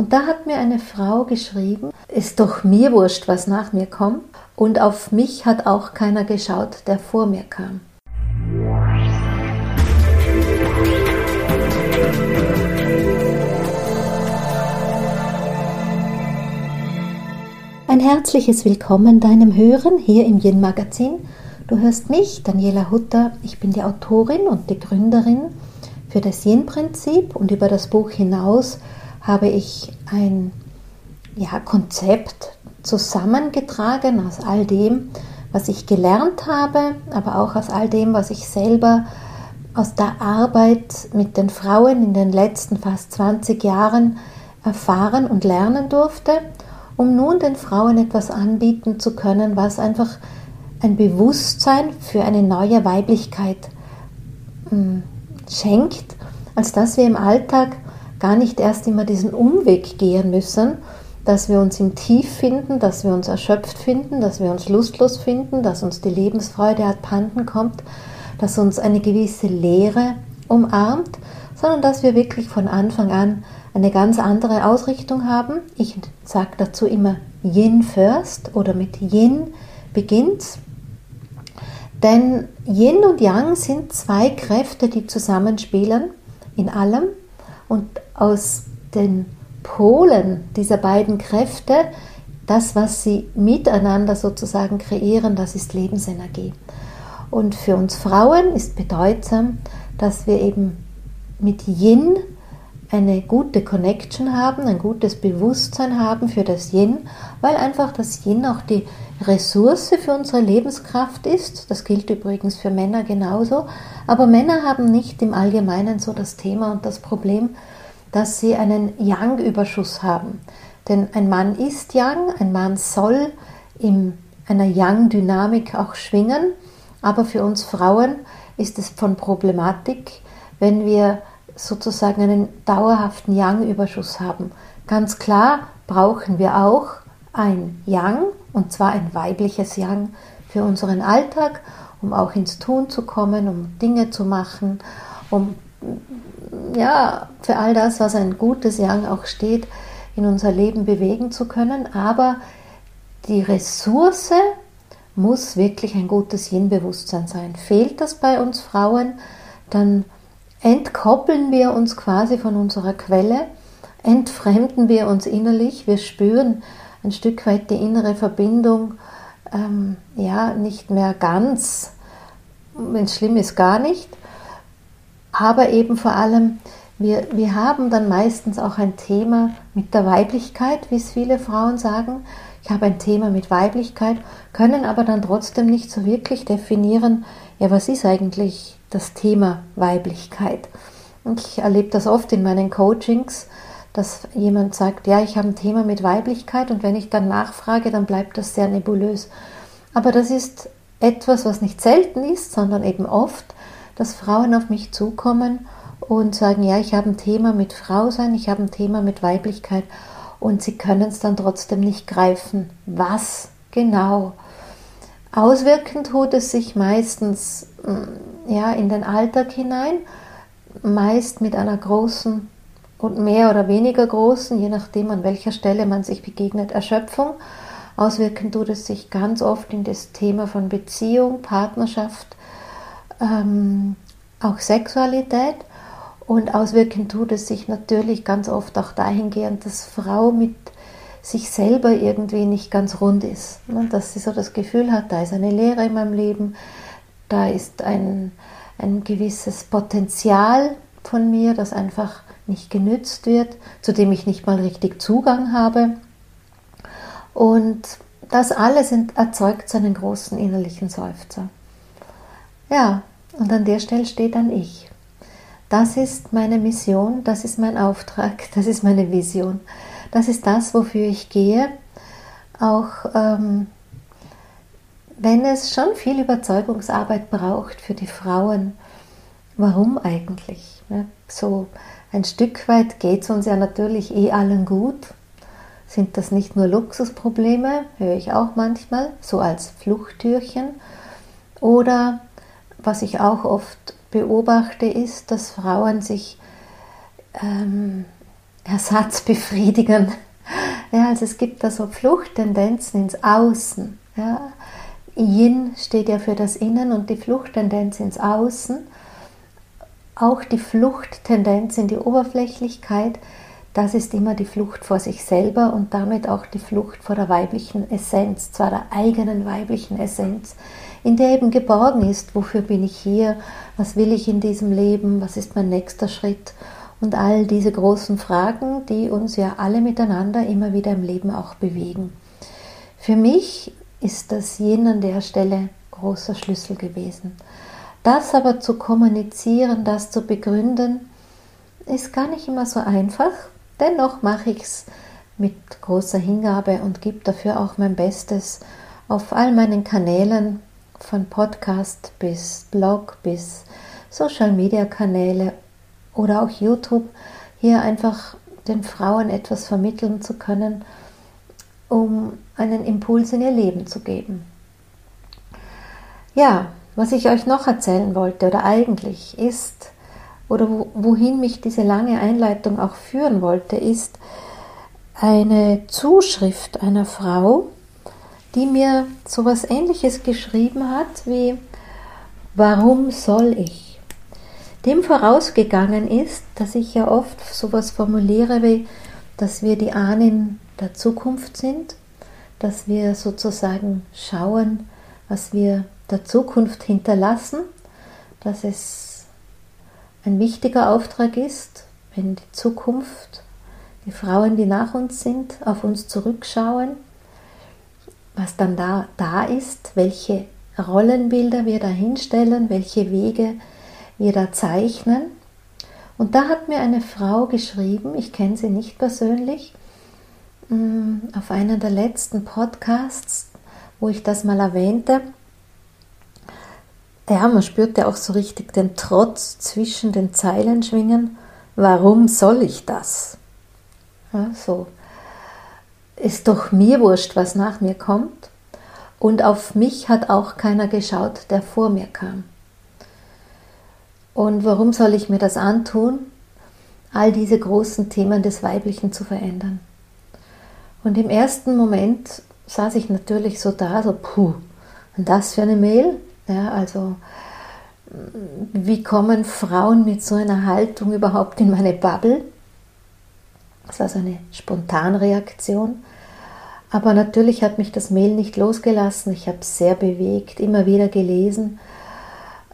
Und da hat mir eine Frau geschrieben, ist doch mir wurscht, was nach mir kommt. Und auf mich hat auch keiner geschaut, der vor mir kam. Ein herzliches Willkommen deinem Hören hier im Yin Magazin. Du hörst mich, Daniela Hutter. Ich bin die Autorin und die Gründerin für das Yin Prinzip und über das Buch hinaus habe ich ein ja, Konzept zusammengetragen aus all dem, was ich gelernt habe, aber auch aus all dem, was ich selber aus der Arbeit mit den Frauen in den letzten fast 20 Jahren erfahren und lernen durfte, um nun den Frauen etwas anbieten zu können, was einfach ein Bewusstsein für eine neue Weiblichkeit hm, schenkt, als dass wir im Alltag gar nicht erst immer diesen Umweg gehen müssen, dass wir uns im Tief finden, dass wir uns erschöpft finden, dass wir uns lustlos finden, dass uns die Lebensfreude abhanden kommt, dass uns eine gewisse Leere umarmt, sondern dass wir wirklich von Anfang an eine ganz andere Ausrichtung haben. Ich sage dazu immer Yin first oder mit Yin beginnt's. Denn Yin und Yang sind zwei Kräfte, die zusammenspielen in allem. Und aus den Polen dieser beiden Kräfte, das, was sie miteinander sozusagen kreieren, das ist Lebensenergie. Und für uns Frauen ist bedeutsam, dass wir eben mit Yin eine gute Connection haben, ein gutes Bewusstsein haben für das Yin, weil einfach das Yin auch die Ressource für unsere Lebenskraft ist. Das gilt übrigens für Männer genauso. Aber Männer haben nicht im Allgemeinen so das Thema und das Problem, dass sie einen Yang-Überschuss haben. Denn ein Mann ist Yang, ein Mann soll in einer Yang-Dynamik auch schwingen. Aber für uns Frauen ist es von Problematik, wenn wir sozusagen einen dauerhaften Yang-Überschuss haben. Ganz klar brauchen wir auch ein Yang, und zwar ein weibliches Yang für unseren Alltag, um auch ins Tun zu kommen, um Dinge zu machen, um ja, für all das, was ein gutes Yang auch steht, in unser Leben bewegen zu können. Aber die Ressource muss wirklich ein gutes Yin-Bewusstsein sein. Fehlt das bei uns Frauen, dann entkoppeln wir uns quasi von unserer Quelle, entfremden wir uns innerlich, wir spüren ein Stück weit die innere Verbindung, ähm, ja, nicht mehr ganz, wenn es schlimm ist, gar nicht, aber eben vor allem, wir, wir haben dann meistens auch ein Thema mit der Weiblichkeit, wie es viele Frauen sagen. Ich habe ein Thema mit Weiblichkeit, können aber dann trotzdem nicht so wirklich definieren, ja, was ist eigentlich das Thema Weiblichkeit. Und ich erlebe das oft in meinen Coachings, dass jemand sagt, ja, ich habe ein Thema mit Weiblichkeit und wenn ich dann nachfrage, dann bleibt das sehr nebulös. Aber das ist etwas, was nicht selten ist, sondern eben oft, dass Frauen auf mich zukommen und sagen, ja, ich habe ein Thema mit Frau sein, ich habe ein Thema mit Weiblichkeit und sie können es dann trotzdem nicht greifen. Was genau? Auswirken tut es sich meistens mm, ja, in den Alltag hinein, meist mit einer großen und mehr oder weniger großen, je nachdem an welcher Stelle man sich begegnet, Erschöpfung. Auswirken tut es sich ganz oft in das Thema von Beziehung, Partnerschaft, ähm, auch Sexualität. Und auswirken tut es sich natürlich ganz oft auch dahingehend, dass Frau mit sich selber irgendwie nicht ganz rund ist. Ne? Dass sie so das Gefühl hat, da ist eine Leere in meinem Leben, da ist ein, ein gewisses Potenzial von mir, das einfach nicht genützt wird, zu dem ich nicht mal richtig Zugang habe. Und das alles erzeugt so einen großen innerlichen Seufzer. Ja, und an der Stelle steht dann ich. Das ist meine Mission, das ist mein Auftrag, das ist meine Vision. Das ist das, wofür ich gehe. Auch ähm, wenn es schon viel Überzeugungsarbeit braucht für die Frauen. Warum eigentlich? Ja, so ein Stück weit geht es uns ja natürlich eh allen gut. Sind das nicht nur Luxusprobleme, höre ich auch manchmal, so als Fluchttürchen. Oder was ich auch oft beobachte, ist, dass Frauen sich ähm, Ersatz befriedigen. Ja, also es gibt da so Fluchttendenzen ins Außen. Ja. Yin steht ja für das Innen und die Fluchttendenz ins Außen. Auch die Fluchttendenz in die Oberflächlichkeit, das ist immer die Flucht vor sich selber und damit auch die Flucht vor der weiblichen Essenz, zwar der eigenen weiblichen Essenz, in der eben geborgen ist, wofür bin ich hier, was will ich in diesem Leben, was ist mein nächster Schritt und all diese großen Fragen, die uns ja alle miteinander immer wieder im Leben auch bewegen. Für mich ist das Yin an der Stelle großer Schlüssel gewesen. Das aber zu kommunizieren, das zu begründen, ist gar nicht immer so einfach, Dennoch mache ich es mit großer Hingabe und gebe dafür auch mein Bestes auf all meinen Kanälen, von Podcast bis Blog bis Social Media Kanäle oder auch YouTube, hier einfach den Frauen etwas vermitteln zu können, um einen Impuls in ihr Leben zu geben. Ja, was ich euch noch erzählen wollte oder eigentlich ist, oder wohin mich diese lange Einleitung auch führen wollte, ist eine Zuschrift einer Frau, die mir so etwas ähnliches geschrieben hat wie Warum soll ich? Dem vorausgegangen ist, dass ich ja oft sowas formuliere wie, dass wir die Ahnen der Zukunft sind, dass wir sozusagen schauen, was wir der Zukunft hinterlassen, dass es ein wichtiger Auftrag ist, wenn die Zukunft, die Frauen, die nach uns sind, auf uns zurückschauen, was dann da, da ist, welche Rollenbilder wir da hinstellen, welche Wege da zeichnen. Und da hat mir eine Frau geschrieben, ich kenne sie nicht persönlich, mm, auf einer der letzten Podcasts, wo ich das mal erwähnte, ja, man spürt ja auch so richtig den Trotz zwischen den Zeilen schwingen. Warum soll ich das? Ja, so. Ist doch mir wurscht, was nach mir kommt. Und auf mich hat auch keiner geschaut, der vor mir kam. Und warum soll ich mir das antun, all diese großen Themen des Weiblichen zu verändern? Und im ersten Moment saß ich natürlich so da, so, puh, und das für eine Mail? Ja, also wie kommen Frauen mit so einer Haltung überhaupt in meine Bubble? Das war so eine Spontanreaktion. Aber natürlich hat mich das Mail nicht losgelassen. Ich habe sehr bewegt, immer wieder gelesen,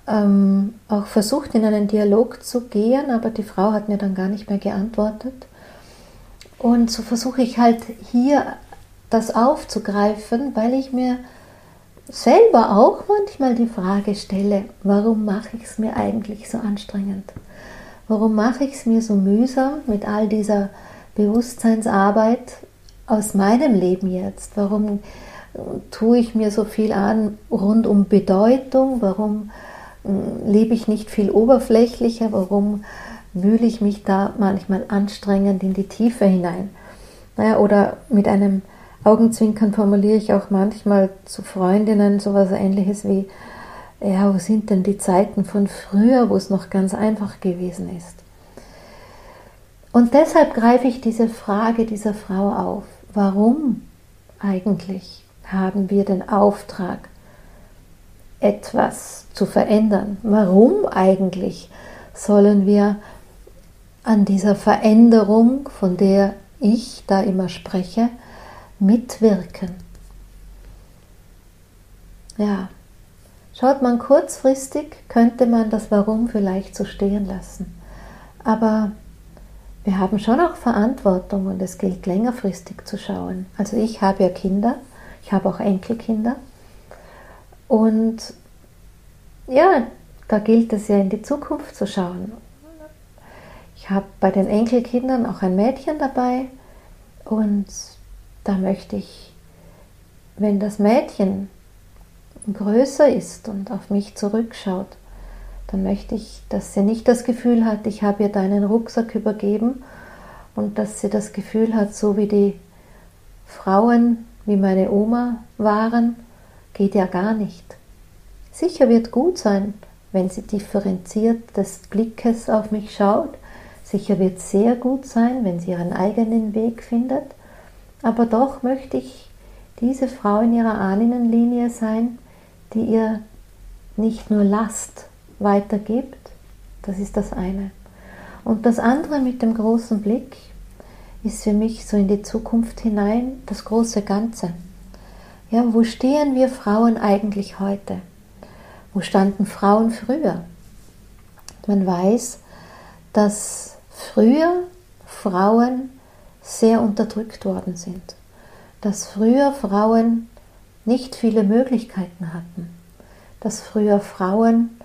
ähm, auch versucht in einen Dialog zu gehen, aber die Frau hat mir dann gar nicht mehr geantwortet. Und so versuche ich halt hier das aufzugreifen, weil ich mir selber auch manchmal die Frage stelle, warum mache ich es mir eigentlich so anstrengend? Warum mache ich es mir so mühsam mit all dieser Bewusstseinsarbeit aus meinem Leben jetzt? Warum tue ich mir so viel an rund um Bedeutung? Warum lebe ich nicht viel oberflächlicher? Warum wühle ich mich da manchmal anstrengend in die Tiefe hinein? Naja, oder mit einem Augenzwinkern formuliere ich auch manchmal zu Freundinnen sowas ähnliches wie, ja, wo sind denn die Zeiten von früher, wo es noch ganz einfach gewesen ist? Und deshalb greife ich diese Frage dieser Frau auf. Warum eigentlich haben wir den Auftrag, etwas zu verändern? Warum eigentlich sollen wir an dieser Veränderung, von der ich da immer spreche, mitwirken. Ja, schaut man kurzfristig, könnte man das Warum vielleicht so stehen lassen. Aber wir haben schon auch Verantwortung und es gilt längerfristig zu schauen. Also ich habe ja Kinder, ich habe auch Enkelkinder und ja, da gilt es ja in die Zukunft zu schauen. Ich habe bei den Enkelkindern auch ein Mädchen dabei und da möchte ich, wenn das Mädchen größer ist und auf mich zurückschaut, dann möchte ich, dass sie nicht das Gefühl hat, ich habe ihr deinen Rucksack übergeben und dass sie das Gefühl hat, so wie die Frauen, wie meine Oma waren, geht ja gar nicht. Sicher wird gut sein, wenn sie differenziert des Blickes auf mich schaut. Sicher wird sehr gut sein, wenn sie ihren eigenen Weg findet, aber doch möchte ich diese Frau in ihrer Ahnenlinie sein, die ihr nicht nur Last weitergibt, das ist das eine. Und das andere mit dem großen Blick ist für mich so in die Zukunft hinein das große Ganze. Ja, wo stehen wir Frauen eigentlich heute? Wo standen Frauen früher? Man weiß, dass früher Frauen sehr unterdrückt worden sind, dass früher Frauen nicht viele Möglichkeiten hatten, dass früher Frauen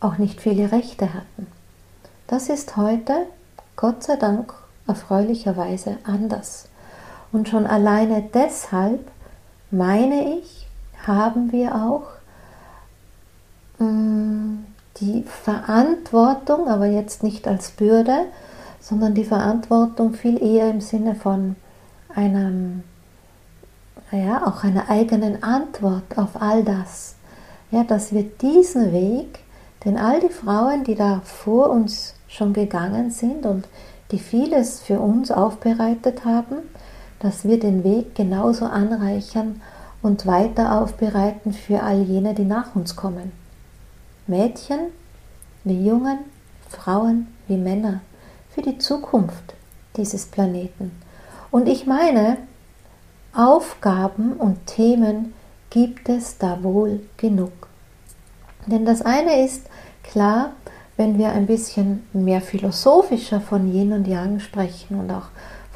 auch nicht viele Rechte hatten. Das ist heute, Gott sei Dank, erfreulicherweise anders. Und schon alleine deshalb, meine ich, haben wir auch mh, mm, die Verantwortung, aber jetzt nicht als Bürde, sondern die Verantwortung viel eher im Sinne von einem, ja, auch einer eigenen Antwort auf all das. Ja, dass wir diesen Weg, den all die Frauen, die da vor uns schon gegangen sind und die vieles für uns aufbereitet haben, dass wir den Weg genauso anreichern und weiter aufbereiten für all jene, die nach uns kommen. Mädchen wie Jungen, Frauen wie Männer, für die Zukunft dieses Planeten. Und ich meine, Aufgaben und Themen gibt es da wohl genug. Denn das eine ist klar, wenn wir ein bisschen mehr philosophischer von Yin und Yang sprechen und auch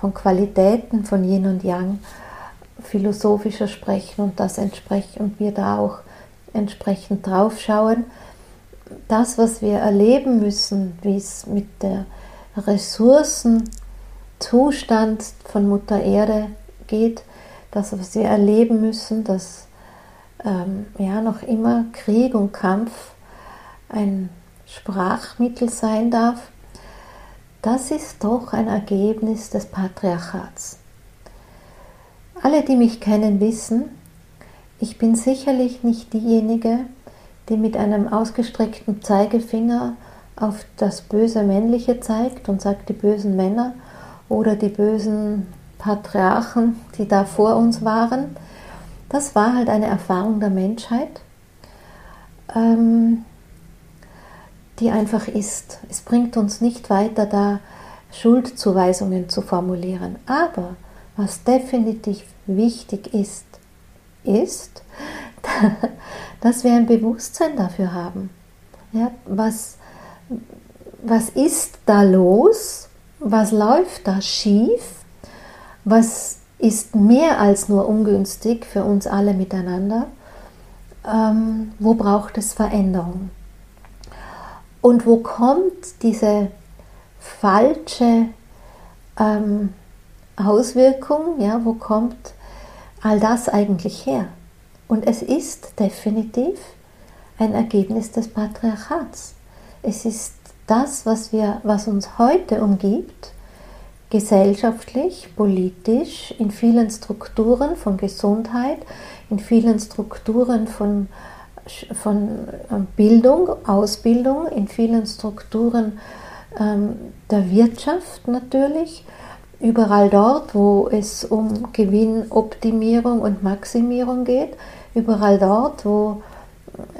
von Qualitäten von Yin und Yang philosophischer sprechen und das entsprechend und wir da auch entsprechend drauf schauen, das, was wir erleben müssen, wie es mit der Ressourcenzustand von Mutter Erde geht, das, was wir erleben müssen, dass ähm, ja noch immer Krieg und Kampf ein Sprachmittel sein darf, das ist doch ein Ergebnis des Patriarchats. Alle, die mich kennen, wissen, ich bin sicherlich nicht diejenige, die mit einem ausgestreckten Zeigefinger auf das böse Männliche zeigt und sagt, die bösen Männer oder die bösen Patriarchen, die da vor uns waren. Das war halt eine Erfahrung der Menschheit. Ähm, die einfach ist. Es bringt uns nicht weiter, da Schuldzuweisungen zu formulieren. Aber was definitiv wichtig ist, ist, dass wir ein Bewusstsein dafür haben. Ja, was, was ist da los? Was läuft da schief? Was ist mehr als nur ungünstig für uns alle miteinander? Ähm, wo braucht es Veränderung? Und wo kommt diese falsche ähm, Auswirkung, ja, wo kommt all das eigentlich her? Und es ist definitiv ein Ergebnis des Patriarchats. Es ist das, was, wir, was uns heute umgibt, gesellschaftlich, politisch, in vielen Strukturen von Gesundheit, in vielen Strukturen von von ähm, Bildung, Ausbildung in vielen Strukturen ähm, der Wirtschaft natürlich, überall dort, wo es um Gewinnoptimierung und Maximierung geht, überall dort, wo,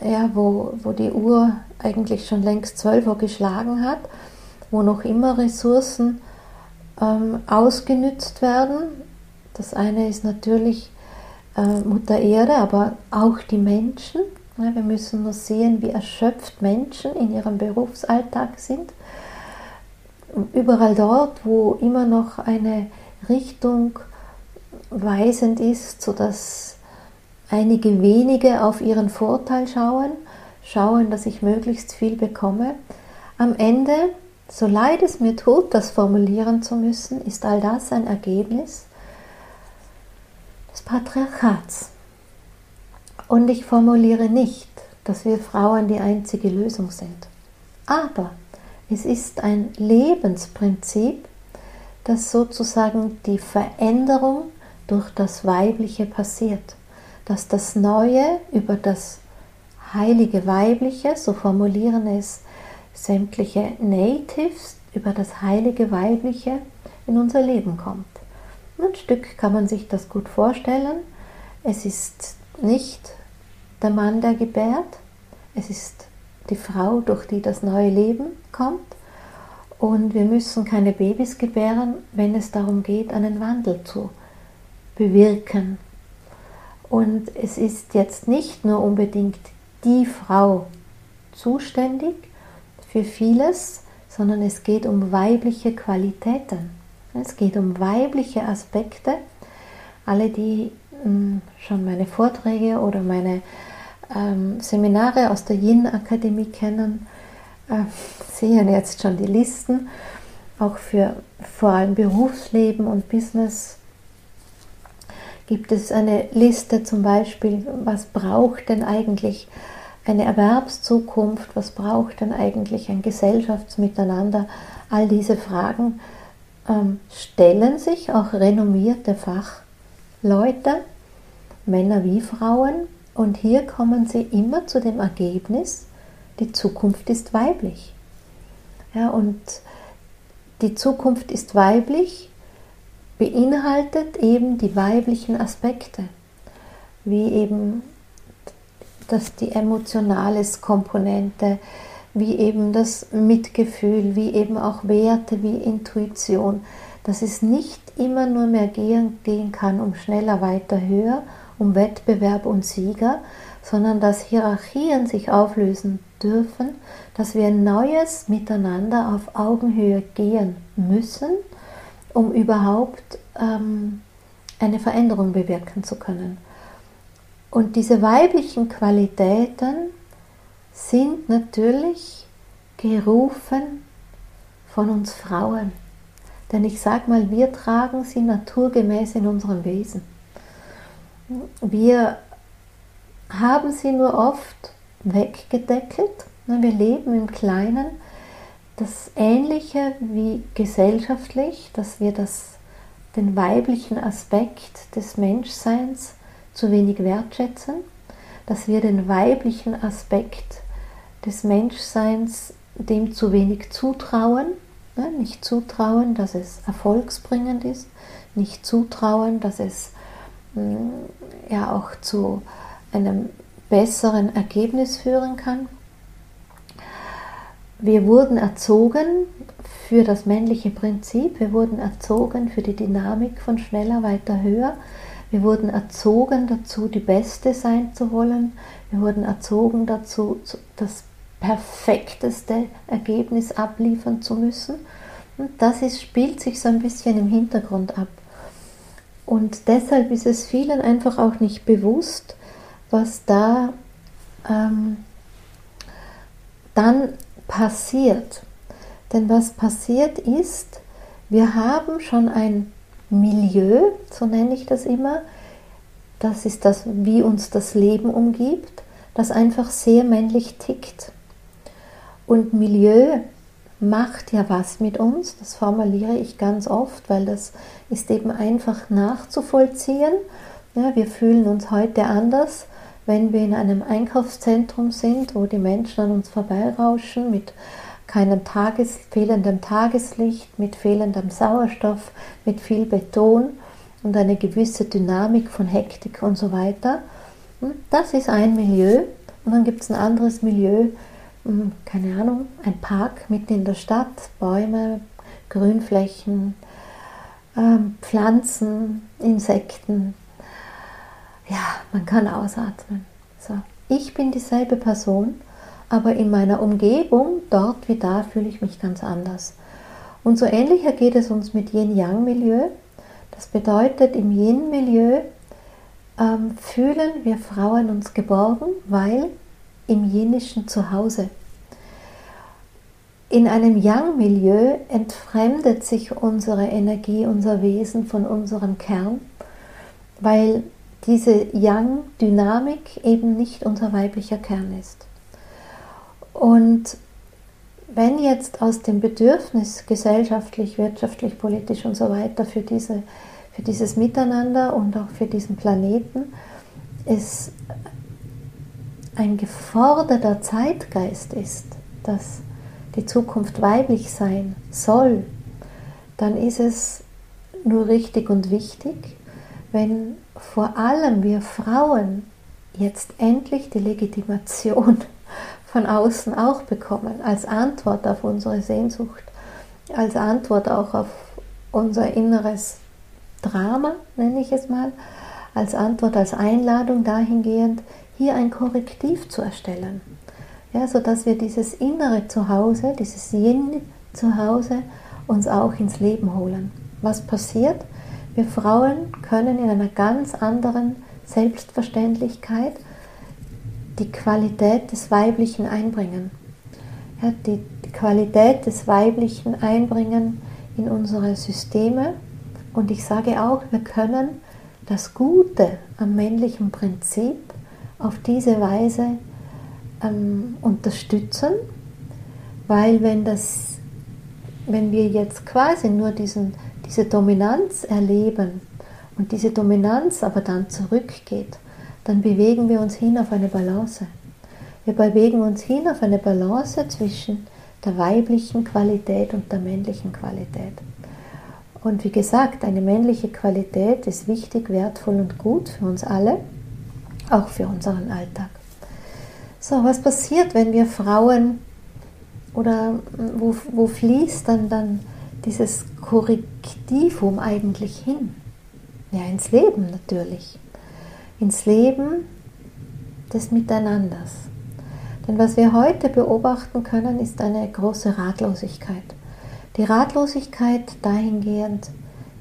ja, wo, wo die Uhr eigentlich schon längst 12 Uhr geschlagen hat, wo noch immer Ressourcen ähm, ausgenützt werden. Das eine ist natürlich äh, Mutter Erde, aber auch die Menschen, wir müssen nur sehen, wie erschöpft Menschen in ihrem Berufsalltag sind. Überall dort, wo immer noch eine Richtung weisend ist, sodass einige wenige auf ihren Vorteil schauen, schauen, dass ich möglichst viel bekomme. Am Ende, so leid es mir tut, das formulieren zu müssen, ist all das ein Ergebnis des Patriarchats. Und ich formuliere nicht, dass wir Frauen die einzige Lösung sind. Aber es ist ein Lebensprinzip, dass sozusagen die Veränderung durch das Weibliche passiert. Dass das Neue über das heilige Weibliche, so formulieren es sämtliche Natives über das heilige Weibliche in unser Leben kommt. Ein Stück kann man sich das gut vorstellen. Es ist nicht der Mann, der gebärt, es ist die Frau, durch die das neue Leben kommt. Und wir müssen keine Babys gebären, wenn es darum geht, einen Wandel zu bewirken. Und es ist jetzt nicht nur unbedingt die Frau zuständig für vieles, sondern es geht um weibliche Qualitäten. Es geht um weibliche Aspekte. Alle, die schon meine Vorträge oder meine ähm, Seminare aus der Yin-Akademie kennen, äh, sehen jetzt schon die Listen, auch für vor allem Berufsleben und Business. Gibt es eine Liste zum Beispiel, was braucht denn eigentlich eine Erwerbszukunft, was braucht denn eigentlich ein Gesellschaftsmiteinander, all diese Fragen ähm, stellen sich auch renommierte Fachleute, Männer wie Frauen, und hier kommen sie immer zu dem Ergebnis, die Zukunft ist weiblich. Ja, und die Zukunft ist weiblich beinhaltet eben die weiblichen Aspekte, wie eben das die emotionale Komponente, wie eben das Mitgefühl, wie eben auch Werte, wie Intuition, dass es nicht immer nur mehr gehen, gehen kann um schneller, weiter, höher, um Wettbewerb und Sieger, sondern dass Hierarchien sich auflösen dürfen, dass wir ein neues Miteinander auf Augenhöhe gehen müssen, um überhaupt ähm, eine Veränderung bewirken zu können. Und diese weiblichen Qualitäten sind natürlich gerufen von uns Frauen. Denn ich sage mal, wir tragen sie naturgemäß in unserem Wesen. Wir haben sie nur oft weggedeckelt. Wir leben im Kleinen. Das Ähnliche wie gesellschaftlich, dass wir das, den weiblichen Aspekt des Menschseins zu wenig wertschätzen, dass wir den weiblichen Aspekt des Menschseins dem zu wenig zutrauen, ne? nicht zutrauen, dass es erfolgsbringend ist, nicht zutrauen, dass es ja auch zu einem besseren Ergebnis führen kann. Wir wurden erzogen für das männliche Prinzip, wir wurden erzogen für die Dynamik von schneller, weiter, höher, wir wurden erzogen dazu, die Beste sein zu wollen. Wir wurden erzogen dazu, das perfekteste Ergebnis abliefern zu müssen. Und das ist, spielt sich so ein bisschen im Hintergrund ab. Und deshalb ist es vielen einfach auch nicht bewusst, was da ähm, dann passiert. Denn was passiert ist, wir haben schon ein Milieu, so nenne ich das immer, das ist das, wie uns das Leben umgibt, das einfach sehr männlich tickt. Und Milieu macht ja was mit uns, das formuliere ich ganz oft, weil das ist eben einfach nachzuvollziehen. Ja, wir fühlen uns heute anders, wenn wir in einem Einkaufszentrum sind, wo die Menschen an uns vorbeirauschen mit keinem Tages, fehlendem Tageslicht, mit fehlendem Sauerstoff, mit viel Beton und eine gewisse Dynamik von Hektik und so weiter. Hm, das ist ein Milieu. Und dann gibt es ein anderes Milieu, keine Ahnung, ein Park mitten in der Stadt, Bäume, Grünflächen, ähm, Pflanzen, Insekten. Ja, man kann ausatmen. So. Ich bin dieselbe Person aber in meiner Umgebung, dort wie da, fühle ich mich ganz anders. Und so ähnlicher geht es uns mit Yin-Yang-Milieu. Das bedeutet, im Yin-Milieu ähm, fühlen wir Frauen uns geborgen, weil im Yinischen Zuhause. In einem Yang-Milieu entfremdet sich unsere Energie, unser Wesen von unserem Kern, weil diese Yang-Dynamik eben nicht unser weiblicher Kern ist. Und wenn jetzt aus dem Bedürfnis gesellschaftlich, wirtschaftlich, politisch und so weiter für, diese, für dieses Miteinander und auch für diesen Planeten es ein geforderter Zeitgeist ist, dass die Zukunft weiblich sein soll, dann ist es nur richtig und wichtig, wenn vor allem wir Frauen jetzt endlich die Legitimation von außen auch bekommen, als Antwort auf unsere Sehnsucht, als Antwort auch auf unser inneres Drama, nenne ich es mal, als Antwort, als Einladung dahingehend, hier ein Korrektiv zu erstellen. Ja, sodass wir dieses innere Zuhause, dieses Yin-Zuhause uns auch ins Leben holen. Was passiert? Wir Frauen können in einer ganz anderen Selbstverständlichkeit die Qualität des Weiblichen einbringen. Ja, die, die Qualität des Weiblichen einbringen in unsere Systeme. Und ich sage auch, wir können das Gute am männlichen Prinzip auf diese Weise ähm, unterstützen, weil wenn, das, wenn wir jetzt quasi nur diesen, diese Dominanz erleben und diese Dominanz aber dann zurückgeht, dann bewegen wir uns hin auf eine Balance. Wir bewegen uns hin auf eine Balance zwischen der weiblichen Qualität und der männlichen Qualität. Und wie gesagt, eine männliche Qualität ist wichtig, wertvoll und gut für uns alle, auch für unseren Alltag. So, was passiert, wenn wir Frauen oder wo, wo fließt dann, dann dieses Korrektivum eigentlich hin? Ja, ins Leben natürlich. Ins Leben des Miteinanders. Denn was wir heute beobachten können, ist eine große Ratlosigkeit. Die Ratlosigkeit dahingehend,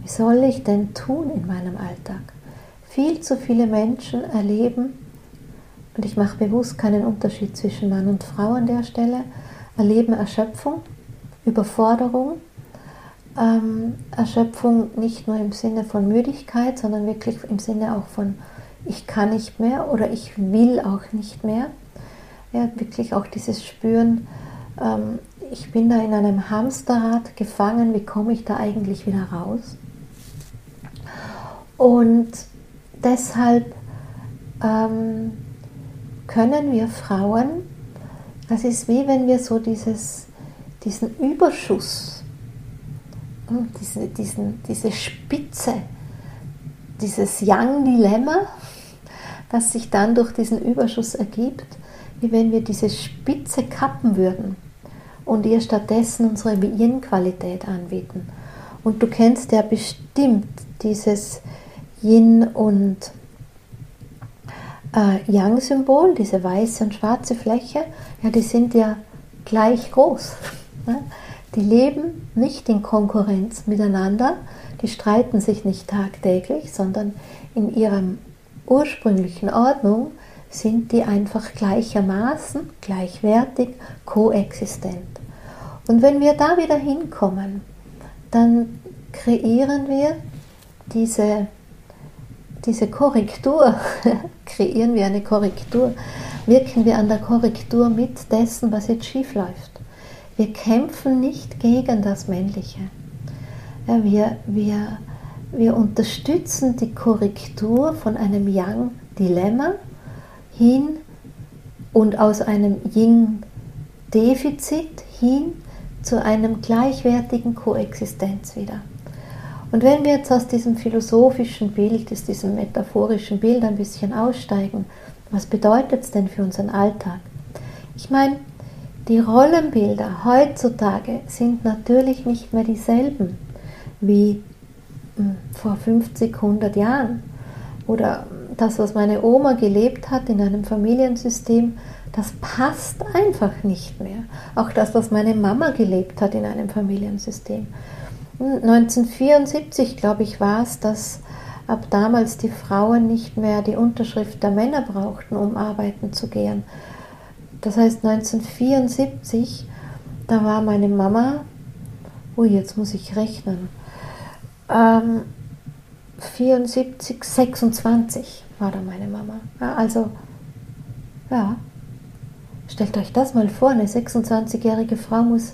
wie soll ich denn tun in meinem Alltag? Viel zu viele Menschen erleben, und ich mache bewusst keinen Unterschied zwischen Mann und Frau an der Stelle, erleben Erschöpfung, Überforderung, ähm, Erschöpfung nicht nur im Sinne von Müdigkeit, sondern wirklich im Sinne auch von ich kann nicht mehr oder ich will auch nicht mehr. Ja, wirklich auch dieses Spüren, ähm, ich bin da in einem Hamsterrad gefangen, wie komme ich da eigentlich wieder raus? Und deshalb ähm, können wir Frauen, das ist wie wenn wir so dieses, diesen Überschuss, hm, diese, diesen, diese Spitze, dieses Yang-Dilemma, das sich dann durch diesen Überschuss ergibt, wie wenn wir diese Spitze kappen würden und ihr stattdessen unsere Yin-Qualität anbieten. Und du kennst ja bestimmt dieses Yin und äh, Yang-Symbol, diese weiße und schwarze Fläche, ja, die sind ja gleich groß. Ne? Die leben nicht in Konkurrenz miteinander, die streiten sich nicht tagtäglich, sondern in ihrem ursprünglichen Ordnung sind die einfach gleichermaßen, gleichwertig, koexistent. Und wenn wir da wieder hinkommen, dann kreieren wir diese, diese Korrektur, kreieren wir eine Korrektur, wirken wir an der Korrektur mit dessen, was jetzt schief läuft. Wir kämpfen nicht gegen das Männliche. Ja, wir, wir, wir unterstützen die Korrektur von einem Yang-Dilemma hin und aus einem Yin-Defizit hin zu einem gleichwertigen Koexistenz wieder. Und wenn wir jetzt aus diesem philosophischen Bild, aus diesem metaphorischen Bild ein bisschen aussteigen, was bedeutet es denn für unseren Alltag? Ich meine, die Rollenbilder heutzutage sind natürlich nicht mehr dieselben wie hm, vor 50, 100 Jahren. Oder das, was meine Oma gelebt hat in einem Familiensystem, das passt einfach nicht mehr. Auch das, was meine Mama gelebt hat in einem Familiensystem. 1974, glaube ich, war es, dass ab damals die Frauen nicht mehr die Unterschrift der Männer brauchten, um arbeiten zu gehen. Das heißt, 1974, da war meine Mama, oh, jetzt muss ich rechnen, ähm, 74, 26 war da meine Mama. Ja, also, ja, stellt euch das mal vor, eine 26-jährige Frau muss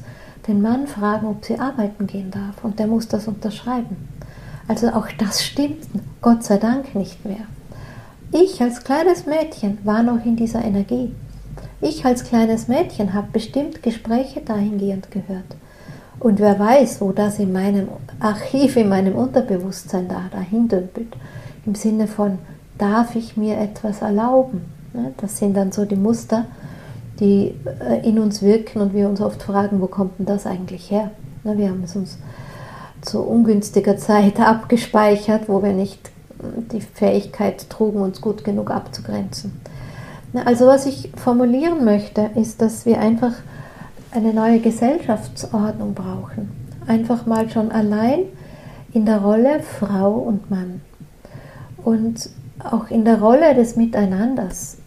den Mann fragen, ob sie arbeiten gehen darf und der muss das unterschreiben. Also auch das stimmt Gott sei Dank nicht mehr. Ich als kleines Mädchen war noch in dieser Energie. Ich als kleines Mädchen habe bestimmt Gespräche dahingehend gehört. Und wer weiß, wo das in meinem Archiv, in meinem Unterbewusstsein da dahin dümpelt. Im Sinne von, darf ich mir etwas erlauben? Ne, das sind dann so die Muster, die äh, in uns wirken und wir uns oft fragen, wo kommt denn das eigentlich her? Wir haben es uns zu ungünstiger Zeit abgespeichert, wo wir nicht die Fähigkeit trugen, uns gut genug abzugrenzen. Also was ich formulieren möchte, ist, dass wir einfach eine neue Gesellschaftsordnung brauchen. Einfach mal schon allein in der Rolle Frau und Mann. Und auch in der Rolle des Miteinanders.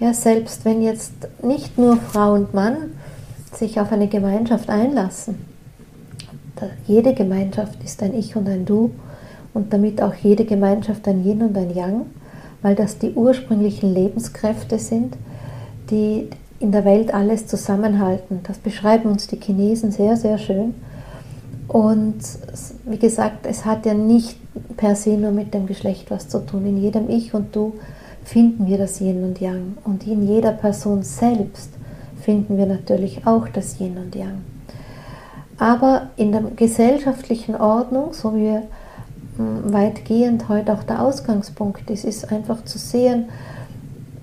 Ja, selbst wenn jetzt nicht nur Frau und Mann sich auf eine Gemeinschaft einlassen, jede Gemeinschaft ist ein Ich und ein Du und damit auch jede Gemeinschaft ein Yin und ein Yang, weil das die ursprünglichen Lebenskräfte sind, die in der Welt alles zusammenhalten. Das beschreiben uns die Chinesen sehr, sehr schön. Und wie gesagt, es hat ja nicht per se nur mit dem Geschlecht was zu tun. In jedem Ich und Du finden wir das Yin und Yang. Und in jeder Person selbst finden wir natürlich auch das Yin und Yang. Aber in der gesellschaftlichen Ordnung, so wie hm, weitgehend heute auch der Ausgangspunkt ist, ist einfach zu sehen,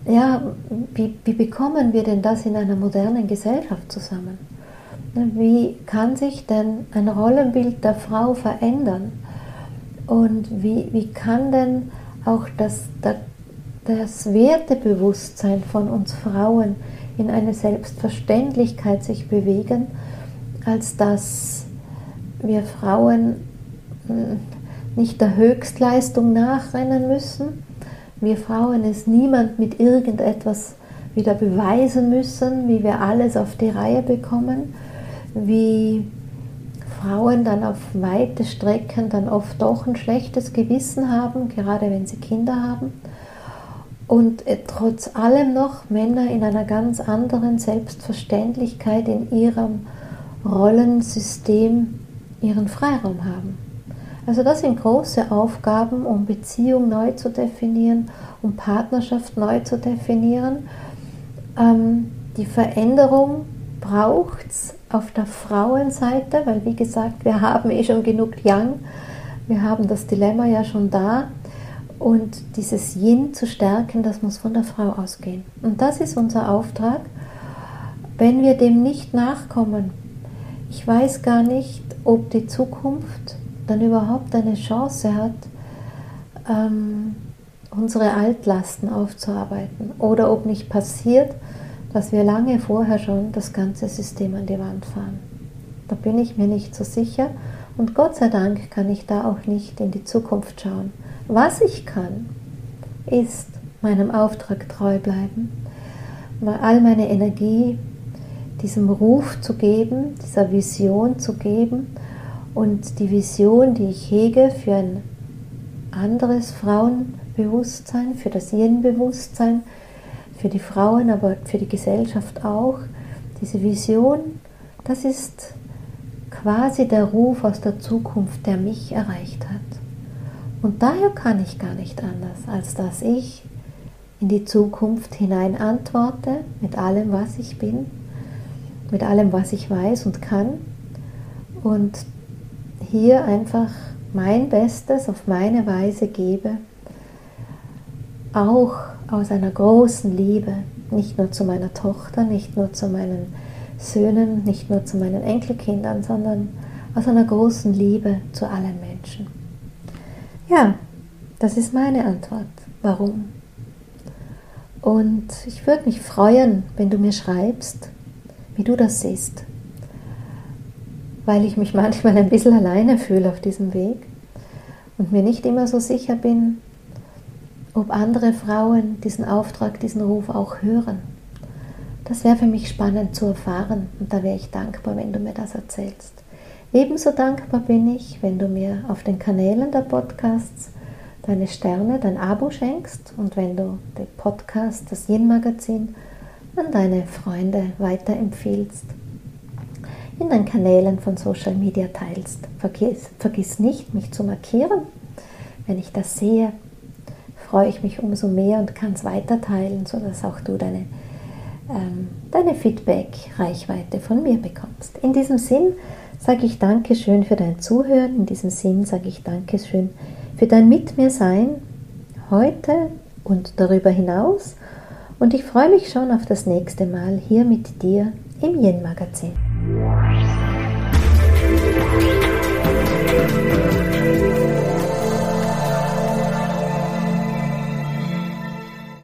ja, wie, wie bekommen wir denn das in einer modernen Gesellschaft zusammen? Ne, wie kann sich denn ein Rollenbild der Frau verändern? Und wie, wie kann denn auch das, das Wertebewusstsein von uns Frauen in eine Selbstverständlichkeit sich bewegen, als dass wir Frauen hm, nicht der Höchstleistung nachrennen müssen, wir Frauen es niemand mit irgendetwas wieder beweisen müssen, wie wir alles auf die Reihe bekommen, wie Frauen dann auf weite Strecken dann oft doch ein schlechtes Gewissen haben, gerade wenn sie Kinder haben. Und äh, trotz allem noch Männer in einer ganz anderen Selbstverständlichkeit in ihrem Rollensystem ihren Freiraum haben. Also das sind große Aufgaben, um Beziehung neu zu definieren, um Partnerschaft neu zu definieren. Ähm, die Veränderung braucht es auf der Frauenseite, weil wie gesagt, wir haben eh schon genug Yang, wir haben das Dilemma ja schon da. Und dieses Yin zu stärken, das muss von der Frau ausgehen. Und das ist unser Auftrag. Wenn wir dem nicht nachkommen, ich weiß gar nicht, ob die Zukunft dann überhaupt eine Chance hat, ähm, unsere Altlasten aufzuarbeiten. Oder ob nicht passiert, dass wir lange vorher schon das ganze System an die Wand fahren. Da bin ich mir nicht so sicher und Gott sei Dank kann ich da auch nicht in die Zukunft schauen. Was ich kann, ist meinem Auftrag treu bleiben, all meine Energie diesem Ruf zu geben, dieser Vision zu geben und die Vision, die ich hege für ein anderes Frauenbewusstsein, für das Yin-Bewusstsein, für die Frauen, aber für die Gesellschaft auch. Diese Vision, das ist quasi der Ruf aus der Zukunft, der mich erreicht hat. Und daher kann ich gar nicht anders, als dass ich in die Zukunft hinein antworte mit allem, was ich bin, mit allem, was ich weiß und kann und hier einfach mein Bestes auf meine Weise gebe, auch aus einer großen Liebe, nicht nur zu meiner Tochter, nicht nur zu meinen Söhnen, nicht nur zu meinen Enkelkindern, sondern aus einer großen Liebe zu allen Menschen. Ja, das ist meine Antwort. Warum? Und ich würde mich freuen, wenn du mir schreibst, wie du das siehst weil ich mich manchmal ein bisschen alleine fühle auf diesem Weg und mir nicht immer so sicher bin, ob andere Frauen diesen Auftrag, diesen Ruf auch hören. Das wäre für mich spannend zu erfahren und da wäre ich dankbar, wenn du mir das erzählst. Ebenso dankbar bin ich, wenn du mir auf den Kanälen der Podcasts deine Sterne, dein Abo schenkst und wenn du den Podcast, das Yin-Magazin an deine Freunde weiterempfiehlst in den Kanälen von Social Media teilst. Vergiss, vergiss nicht, mich zu markieren. Wenn ich das sehe, freue ich mich umso mehr und kann es weiter teilen, sodass auch du deine ähm, deine Feedback-Reichweite von mir bekommst. In diesem Sinn sage ich Dankeschön für dein Zuhören. In diesem Sinn sage ich Dankeschön für dein Mit mir Sein heute und darüber hinaus. Und ich freue mich schon auf das nächste Mal hier mit dir im Yen Magazin.